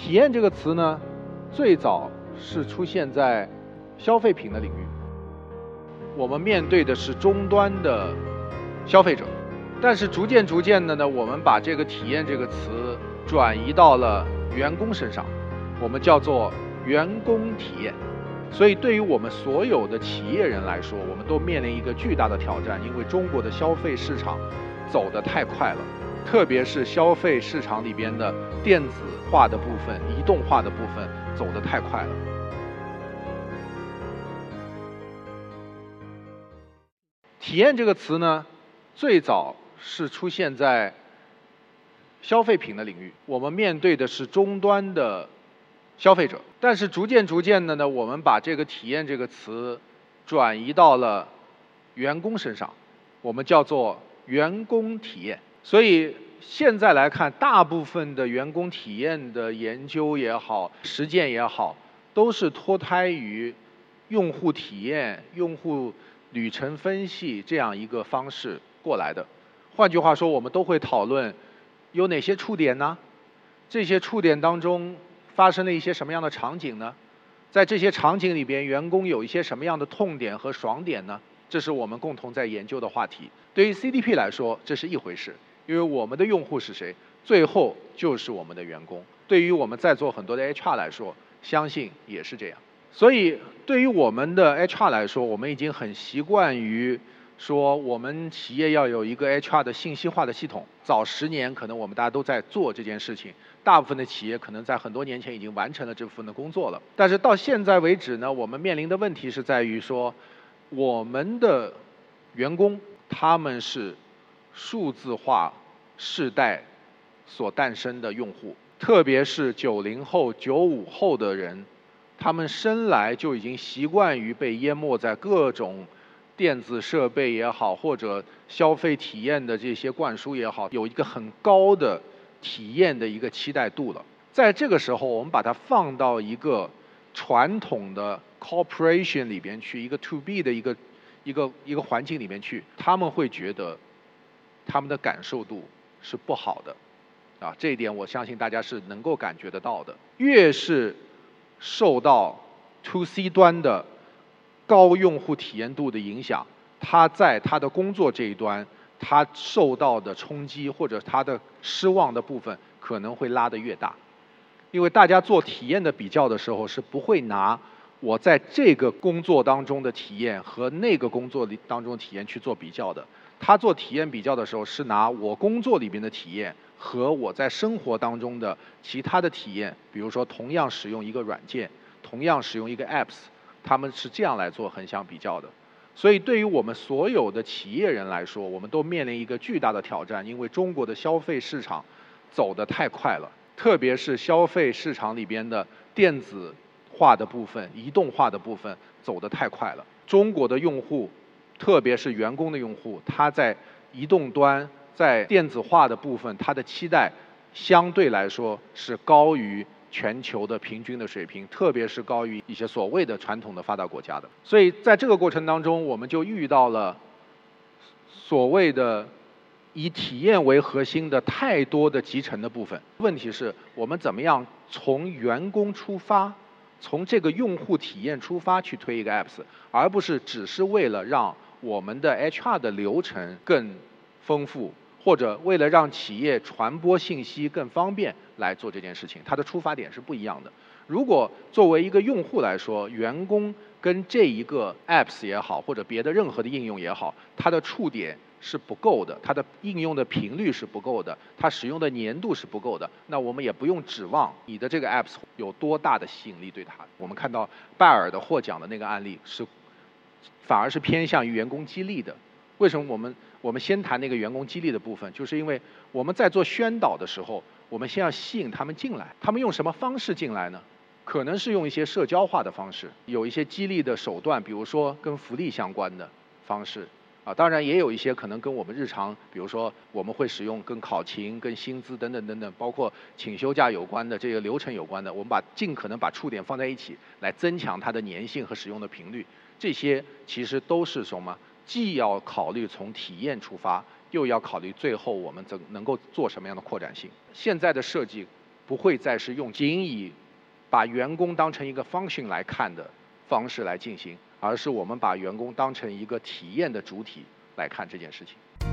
体验这个词呢，最早是出现在消费品的领域。我们面对的是终端的消费者，但是逐渐逐渐的呢，我们把这个体验这个词转移到了员工身上，我们叫做员工体验。所以，对于我们所有的企业人来说，我们都面临一个巨大的挑战，因为中国的消费市场走得太快了，特别是消费市场里边的电子化的部分、移动化的部分走得太快了。体验这个词呢，最早是出现在消费品的领域，我们面对的是终端的。消费者，但是逐渐逐渐的呢，我们把这个体验这个词转移到了员工身上，我们叫做员工体验。所以现在来看，大部分的员工体验的研究也好，实践也好，都是脱胎于用户体验、用户旅程分析这样一个方式过来的。换句话说，我们都会讨论有哪些触点呢？这些触点当中。发生了一些什么样的场景呢？在这些场景里边，员工有一些什么样的痛点和爽点呢？这是我们共同在研究的话题。对于 CDP 来说，这是一回事，因为我们的用户是谁，最后就是我们的员工。对于我们在座很多的 HR 来说，相信也是这样。所以，对于我们的 HR 来说，我们已经很习惯于。说我们企业要有一个 HR 的信息化的系统，早十年可能我们大家都在做这件事情，大部分的企业可能在很多年前已经完成了这部分的工作了。但是到现在为止呢，我们面临的问题是在于说，我们的员工他们是数字化世代所诞生的用户，特别是九零后、九五后的人，他们生来就已经习惯于被淹没在各种。电子设备也好，或者消费体验的这些灌输也好，有一个很高的体验的一个期待度了。在这个时候，我们把它放到一个传统的 corporation 里边去，一个 to B 的一个一个一个环境里面去，他们会觉得他们的感受度是不好的，啊，这一点我相信大家是能够感觉得到的。越是受到 to C 端的。高用户体验度的影响，他在他的工作这一端，他受到的冲击或者他的失望的部分可能会拉得越大，因为大家做体验的比较的时候是不会拿我在这个工作当中的体验和那个工作里当中的体验去做比较的。他做体验比较的时候是拿我工作里边的体验和我在生活当中的其他的体验，比如说同样使用一个软件，同样使用一个 apps。他们是这样来做横向比较的，所以对于我们所有的企业人来说，我们都面临一个巨大的挑战，因为中国的消费市场走得太快了，特别是消费市场里边的电子化的部分、移动化的部分走得太快了。中国的用户，特别是员工的用户，他在移动端、在电子化的部分，他的期待相对来说是高于。全球的平均的水平，特别是高于一些所谓的传统的发达国家的，所以在这个过程当中，我们就遇到了所谓的以体验为核心的太多的集成的部分。问题是我们怎么样从员工出发，从这个用户体验出发去推一个 apps，而不是只是为了让我们的 HR 的流程更丰富。或者为了让企业传播信息更方便来做这件事情，它的出发点是不一样的。如果作为一个用户来说，员工跟这一个 apps 也好，或者别的任何的应用也好，它的触点是不够的，它的应用的频率是不够的，它使用的粘度是不够的，那我们也不用指望你的这个 apps 有多大的吸引力对它。我们看到拜耳的获奖的那个案例是，反而是偏向于员工激励的。为什么我们我们先谈那个员工激励的部分？就是因为我们在做宣导的时候，我们先要吸引他们进来。他们用什么方式进来呢？可能是用一些社交化的方式，有一些激励的手段，比如说跟福利相关的方式。啊，当然也有一些可能跟我们日常，比如说我们会使用跟考勤、跟薪资等等等等，包括请休假有关的这个流程有关的，我们把尽可能把触点放在一起，来增强它的粘性和使用的频率。这些其实都是什么？既要考虑从体验出发，又要考虑最后我们怎能够做什么样的扩展性。现在的设计不会再是用仅以把员工当成一个 function 来看的方式来进行，而是我们把员工当成一个体验的主体来看这件事情。